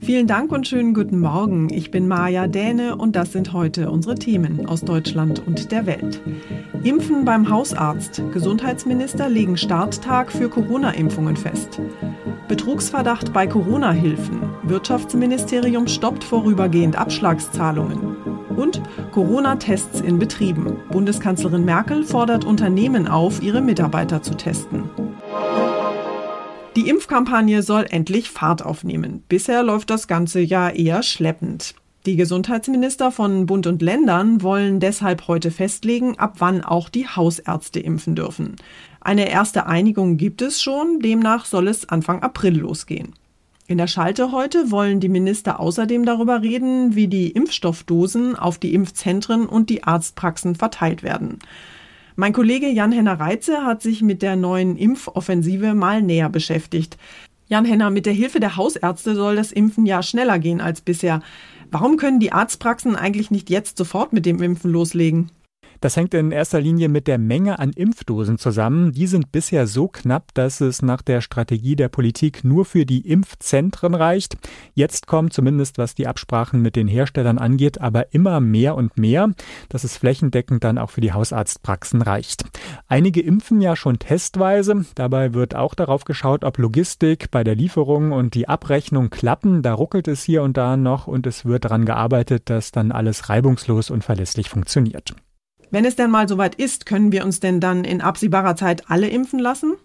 Vielen Dank und schönen guten Morgen. Ich bin Maja Däne und das sind heute unsere Themen aus Deutschland und der Welt. Impfen beim Hausarzt. Gesundheitsminister legen Starttag für Corona-Impfungen fest. Betrugsverdacht bei Corona-Hilfen. Wirtschaftsministerium stoppt vorübergehend Abschlagszahlungen. Und Corona-Tests in Betrieben. Bundeskanzlerin Merkel fordert Unternehmen auf, ihre Mitarbeiter zu testen. Die Impfkampagne soll endlich Fahrt aufnehmen. Bisher läuft das Ganze ja eher schleppend. Die Gesundheitsminister von Bund und Ländern wollen deshalb heute festlegen, ab wann auch die Hausärzte impfen dürfen. Eine erste Einigung gibt es schon, demnach soll es Anfang April losgehen. In der Schalte heute wollen die Minister außerdem darüber reden, wie die Impfstoffdosen auf die Impfzentren und die Arztpraxen verteilt werden. Mein Kollege Jan-Henner Reitze hat sich mit der neuen Impfoffensive mal näher beschäftigt. Jan-Henner, mit der Hilfe der Hausärzte soll das Impfen ja schneller gehen als bisher. Warum können die Arztpraxen eigentlich nicht jetzt sofort mit dem Impfen loslegen? Das hängt in erster Linie mit der Menge an Impfdosen zusammen. Die sind bisher so knapp, dass es nach der Strategie der Politik nur für die Impfzentren reicht. Jetzt kommt zumindest, was die Absprachen mit den Herstellern angeht, aber immer mehr und mehr, dass es flächendeckend dann auch für die Hausarztpraxen reicht. Einige impfen ja schon testweise. Dabei wird auch darauf geschaut, ob Logistik bei der Lieferung und die Abrechnung klappen. Da ruckelt es hier und da noch und es wird daran gearbeitet, dass dann alles reibungslos und verlässlich funktioniert. Wenn es denn mal soweit ist, können wir uns denn dann in absehbarer Zeit alle impfen lassen?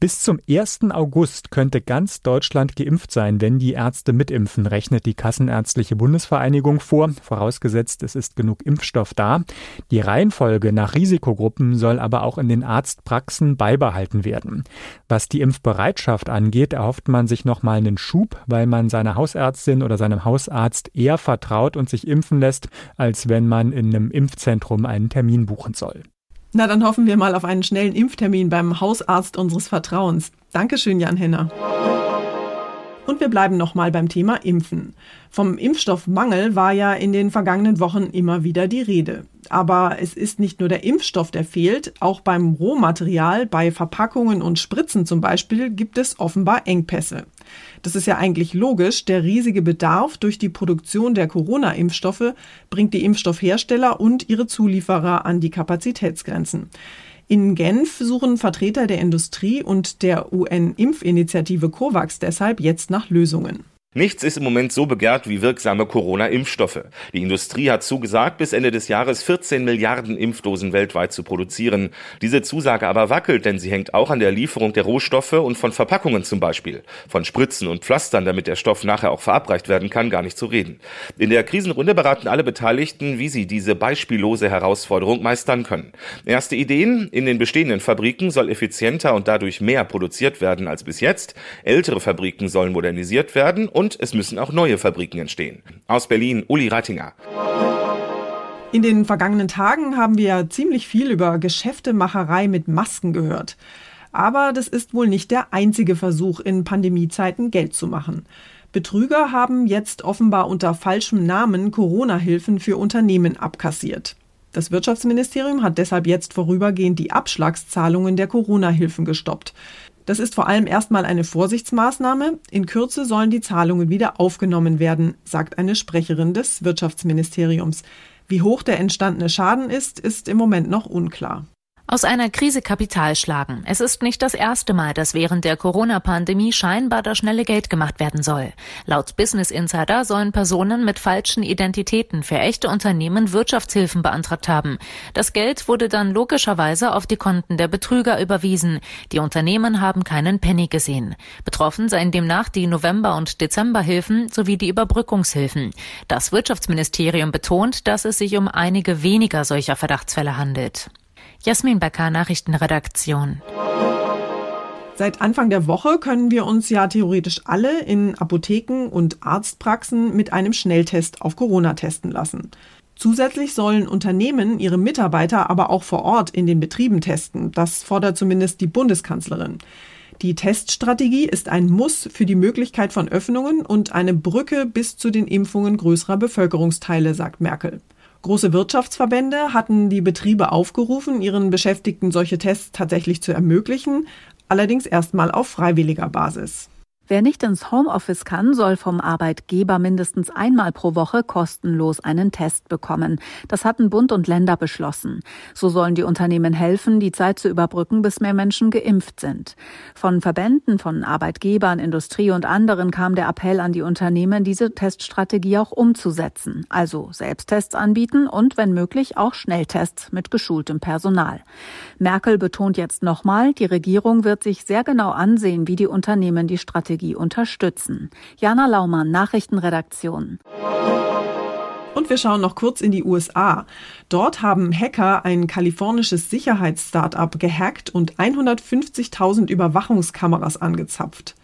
Bis zum 1. August könnte ganz Deutschland geimpft sein, wenn die Ärzte mitimpfen, rechnet die Kassenärztliche Bundesvereinigung vor, vorausgesetzt es ist genug Impfstoff da. Die Reihenfolge nach Risikogruppen soll aber auch in den Arztpraxen beibehalten werden. Was die Impfbereitschaft angeht, erhofft man sich nochmal einen Schub, weil man seiner Hausärztin oder seinem Hausarzt eher vertraut und sich impfen lässt, als wenn man in einem Impfzentrum einen Termin buchen soll. Na, dann hoffen wir mal auf einen schnellen Impftermin beim Hausarzt unseres Vertrauens. Dankeschön, Jan Henner. Und wir bleiben nochmal beim Thema Impfen. Vom Impfstoffmangel war ja in den vergangenen Wochen immer wieder die Rede. Aber es ist nicht nur der Impfstoff, der fehlt. Auch beim Rohmaterial, bei Verpackungen und Spritzen zum Beispiel, gibt es offenbar Engpässe. Das ist ja eigentlich logisch. Der riesige Bedarf durch die Produktion der Corona-Impfstoffe bringt die Impfstoffhersteller und ihre Zulieferer an die Kapazitätsgrenzen. In Genf suchen Vertreter der Industrie und der UN-Impfinitiative COVAX deshalb jetzt nach Lösungen. Nichts ist im Moment so begehrt wie wirksame Corona-Impfstoffe. Die Industrie hat zugesagt, bis Ende des Jahres 14 Milliarden Impfdosen weltweit zu produzieren. Diese Zusage aber wackelt, denn sie hängt auch an der Lieferung der Rohstoffe und von Verpackungen zum Beispiel. Von Spritzen und Pflastern, damit der Stoff nachher auch verabreicht werden kann, gar nicht zu reden. In der Krisenrunde beraten alle Beteiligten, wie sie diese beispiellose Herausforderung meistern können. Erste Ideen? In den bestehenden Fabriken soll effizienter und dadurch mehr produziert werden als bis jetzt. Ältere Fabriken sollen modernisiert werden und und es müssen auch neue Fabriken entstehen. Aus Berlin, Uli Rattinger. In den vergangenen Tagen haben wir ziemlich viel über Geschäftemacherei mit Masken gehört. Aber das ist wohl nicht der einzige Versuch, in Pandemiezeiten Geld zu machen. Betrüger haben jetzt offenbar unter falschem Namen Corona-Hilfen für Unternehmen abkassiert. Das Wirtschaftsministerium hat deshalb jetzt vorübergehend die Abschlagszahlungen der Corona-Hilfen gestoppt. Das ist vor allem erstmal eine Vorsichtsmaßnahme. In Kürze sollen die Zahlungen wieder aufgenommen werden, sagt eine Sprecherin des Wirtschaftsministeriums. Wie hoch der entstandene Schaden ist, ist im Moment noch unklar. Aus einer Krise Kapital schlagen. Es ist nicht das erste Mal, dass während der Corona-Pandemie scheinbar das schnelle Geld gemacht werden soll. Laut Business Insider sollen Personen mit falschen Identitäten für echte Unternehmen Wirtschaftshilfen beantragt haben. Das Geld wurde dann logischerweise auf die Konten der Betrüger überwiesen. Die Unternehmen haben keinen Penny gesehen. Betroffen seien demnach die November- und Dezemberhilfen sowie die Überbrückungshilfen. Das Wirtschaftsministerium betont, dass es sich um einige weniger solcher Verdachtsfälle handelt. Jasmin Becker, Nachrichtenredaktion. Seit Anfang der Woche können wir uns ja theoretisch alle in Apotheken und Arztpraxen mit einem Schnelltest auf Corona testen lassen. Zusätzlich sollen Unternehmen ihre Mitarbeiter aber auch vor Ort in den Betrieben testen. Das fordert zumindest die Bundeskanzlerin. Die Teststrategie ist ein Muss für die Möglichkeit von Öffnungen und eine Brücke bis zu den Impfungen größerer Bevölkerungsteile, sagt Merkel. Große Wirtschaftsverbände hatten die Betriebe aufgerufen, ihren Beschäftigten solche Tests tatsächlich zu ermöglichen, allerdings erstmal auf freiwilliger Basis. Wer nicht ins Homeoffice kann, soll vom Arbeitgeber mindestens einmal pro Woche kostenlos einen Test bekommen. Das hatten Bund und Länder beschlossen. So sollen die Unternehmen helfen, die Zeit zu überbrücken, bis mehr Menschen geimpft sind. Von Verbänden, von Arbeitgebern, Industrie und anderen kam der Appell an die Unternehmen, diese Teststrategie auch umzusetzen. Also Selbsttests anbieten und, wenn möglich, auch Schnelltests mit geschultem Personal. Merkel betont jetzt nochmal, die Regierung wird sich sehr genau ansehen, wie die Unternehmen die Strategie Strategie unterstützen. Jana Laumann, Nachrichtenredaktion. Und wir schauen noch kurz in die USA. Dort haben Hacker ein kalifornisches Sicherheitsstartup gehackt und 150.000 Überwachungskameras angezapft.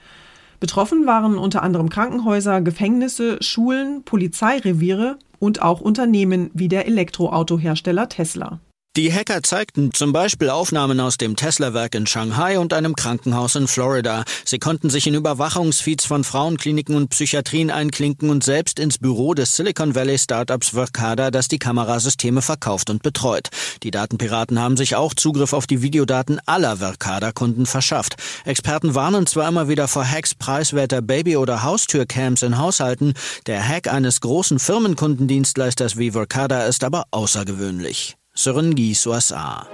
Betroffen waren unter anderem Krankenhäuser, Gefängnisse, Schulen, Polizeireviere und auch Unternehmen wie der Elektroautohersteller Tesla. Die Hacker zeigten zum Beispiel Aufnahmen aus dem Tesla-Werk in Shanghai und einem Krankenhaus in Florida. Sie konnten sich in Überwachungsfeeds von Frauenkliniken und Psychiatrien einklinken und selbst ins Büro des Silicon Valley Startups Verkada, das die Kamerasysteme verkauft und betreut. Die Datenpiraten haben sich auch Zugriff auf die Videodaten aller Verkada-Kunden verschafft. Experten warnen zwar immer wieder vor Hacks preiswerter Baby- oder Haustürcams in Haushalten. Der Hack eines großen Firmenkundendienstleisters wie Verkada ist aber außergewöhnlich. Serengi USA.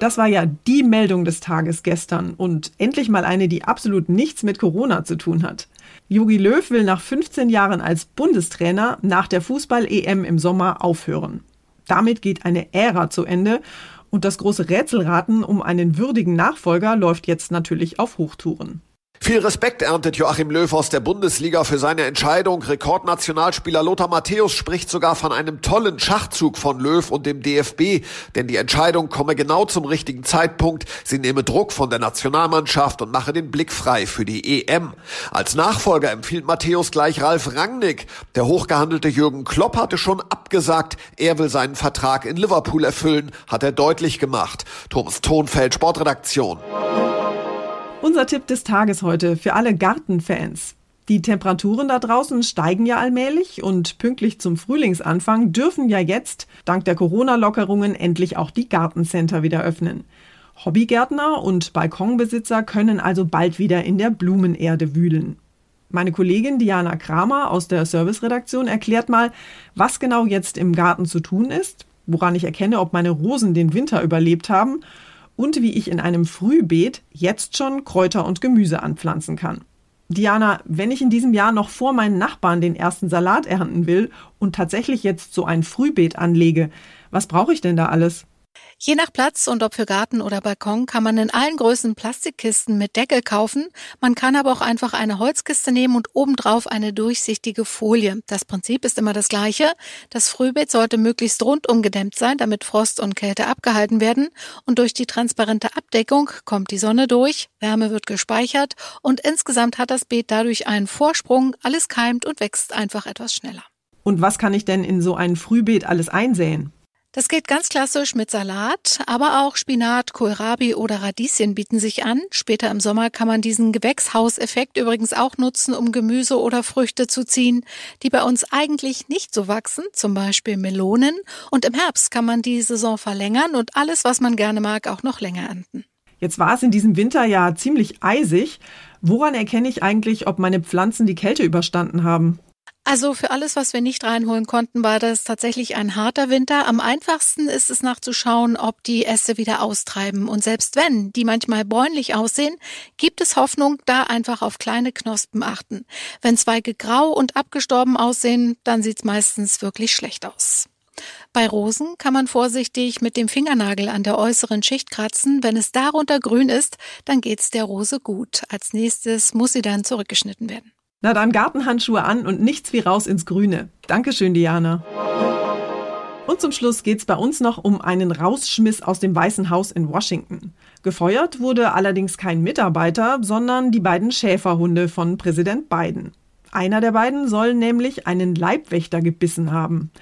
Das war ja die Meldung des Tages gestern und endlich mal eine, die absolut nichts mit Corona zu tun hat. Jogi Löw will nach 15 Jahren als Bundestrainer nach der Fußball-EM im Sommer aufhören. Damit geht eine Ära zu Ende und das große Rätselraten um einen würdigen Nachfolger läuft jetzt natürlich auf Hochtouren. Viel Respekt erntet Joachim Löw aus der Bundesliga für seine Entscheidung. Rekordnationalspieler Lothar Matthäus spricht sogar von einem tollen Schachzug von Löw und dem DFB, denn die Entscheidung komme genau zum richtigen Zeitpunkt. Sie nehme Druck von der Nationalmannschaft und mache den Blick frei für die EM. Als Nachfolger empfiehlt Matthäus gleich Ralf Rangnick. Der hochgehandelte Jürgen Klopp hatte schon abgesagt, er will seinen Vertrag in Liverpool erfüllen, hat er deutlich gemacht. Thomas Tonfeld, Sportredaktion. Unser Tipp des Tages heute für alle Gartenfans. Die Temperaturen da draußen steigen ja allmählich und pünktlich zum Frühlingsanfang dürfen ja jetzt, dank der Corona-Lockerungen, endlich auch die Gartencenter wieder öffnen. Hobbygärtner und Balkonbesitzer können also bald wieder in der Blumenerde wühlen. Meine Kollegin Diana Kramer aus der Serviceredaktion erklärt mal, was genau jetzt im Garten zu tun ist, woran ich erkenne, ob meine Rosen den Winter überlebt haben und wie ich in einem Frühbeet jetzt schon Kräuter und Gemüse anpflanzen kann. Diana, wenn ich in diesem Jahr noch vor meinen Nachbarn den ersten Salat ernten will und tatsächlich jetzt so ein Frühbeet anlege, was brauche ich denn da alles? Je nach Platz und ob für Garten oder Balkon kann man in allen Größen Plastikkisten mit Deckel kaufen. Man kann aber auch einfach eine Holzkiste nehmen und obendrauf eine durchsichtige Folie. Das Prinzip ist immer das gleiche. Das Frühbeet sollte möglichst rundum gedämmt sein, damit Frost und Kälte abgehalten werden. Und durch die transparente Abdeckung kommt die Sonne durch, Wärme wird gespeichert und insgesamt hat das Beet dadurch einen Vorsprung. Alles keimt und wächst einfach etwas schneller. Und was kann ich denn in so ein Frühbeet alles einsäen? Das geht ganz klassisch mit Salat, aber auch Spinat, Kohlrabi oder Radieschen bieten sich an. Später im Sommer kann man diesen Gewächshauseffekt übrigens auch nutzen, um Gemüse oder Früchte zu ziehen, die bei uns eigentlich nicht so wachsen, zum Beispiel Melonen. Und im Herbst kann man die Saison verlängern und alles, was man gerne mag, auch noch länger ernten. Jetzt war es in diesem Winter ja ziemlich eisig. Woran erkenne ich eigentlich, ob meine Pflanzen die Kälte überstanden haben? Also für alles, was wir nicht reinholen konnten, war das tatsächlich ein harter Winter. Am einfachsten ist es nachzuschauen, ob die Äste wieder austreiben. Und selbst wenn die manchmal bräunlich aussehen, gibt es Hoffnung, da einfach auf kleine Knospen achten. Wenn Zweige grau und abgestorben aussehen, dann sieht's meistens wirklich schlecht aus. Bei Rosen kann man vorsichtig mit dem Fingernagel an der äußeren Schicht kratzen. Wenn es darunter grün ist, dann geht's der Rose gut. Als nächstes muss sie dann zurückgeschnitten werden. Na dann Gartenhandschuhe an und nichts wie raus ins Grüne. Dankeschön, Diana. Und zum Schluss geht's bei uns noch um einen Rausschmiss aus dem Weißen Haus in Washington. Gefeuert wurde allerdings kein Mitarbeiter, sondern die beiden Schäferhunde von Präsident Biden. Einer der beiden soll nämlich einen Leibwächter gebissen haben.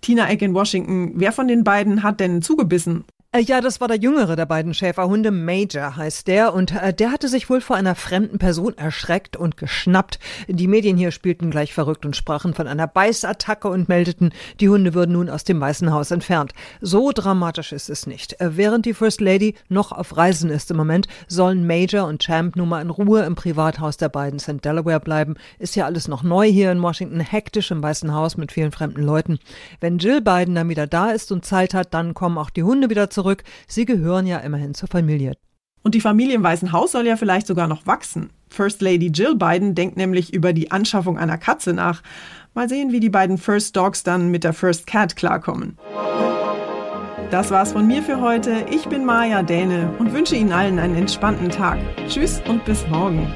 Tina Eck in Washington, wer von den beiden hat denn zugebissen ja, das war der jüngere der beiden Schäferhunde, Major heißt der, und äh, der hatte sich wohl vor einer fremden Person erschreckt und geschnappt. Die Medien hier spielten gleich verrückt und sprachen von einer Beißattacke und meldeten, die Hunde würden nun aus dem Weißen Haus entfernt. So dramatisch ist es nicht. Äh, während die First Lady noch auf Reisen ist im Moment, sollen Major und Champ nun mal in Ruhe im Privathaus der beiden St. Delaware bleiben. Ist ja alles noch neu hier in Washington, hektisch im Weißen Haus mit vielen fremden Leuten. Wenn Jill Biden dann wieder da ist und Zeit hat, dann kommen auch die Hunde wieder zurück zurück. Sie gehören ja immerhin zur Familie. Und die Familie im Weißen Haus soll ja vielleicht sogar noch wachsen. First Lady Jill Biden denkt nämlich über die Anschaffung einer Katze nach. Mal sehen, wie die beiden First Dogs dann mit der First Cat klarkommen. Das war's von mir für heute. Ich bin Maja Däne und wünsche Ihnen allen einen entspannten Tag. Tschüss und bis morgen.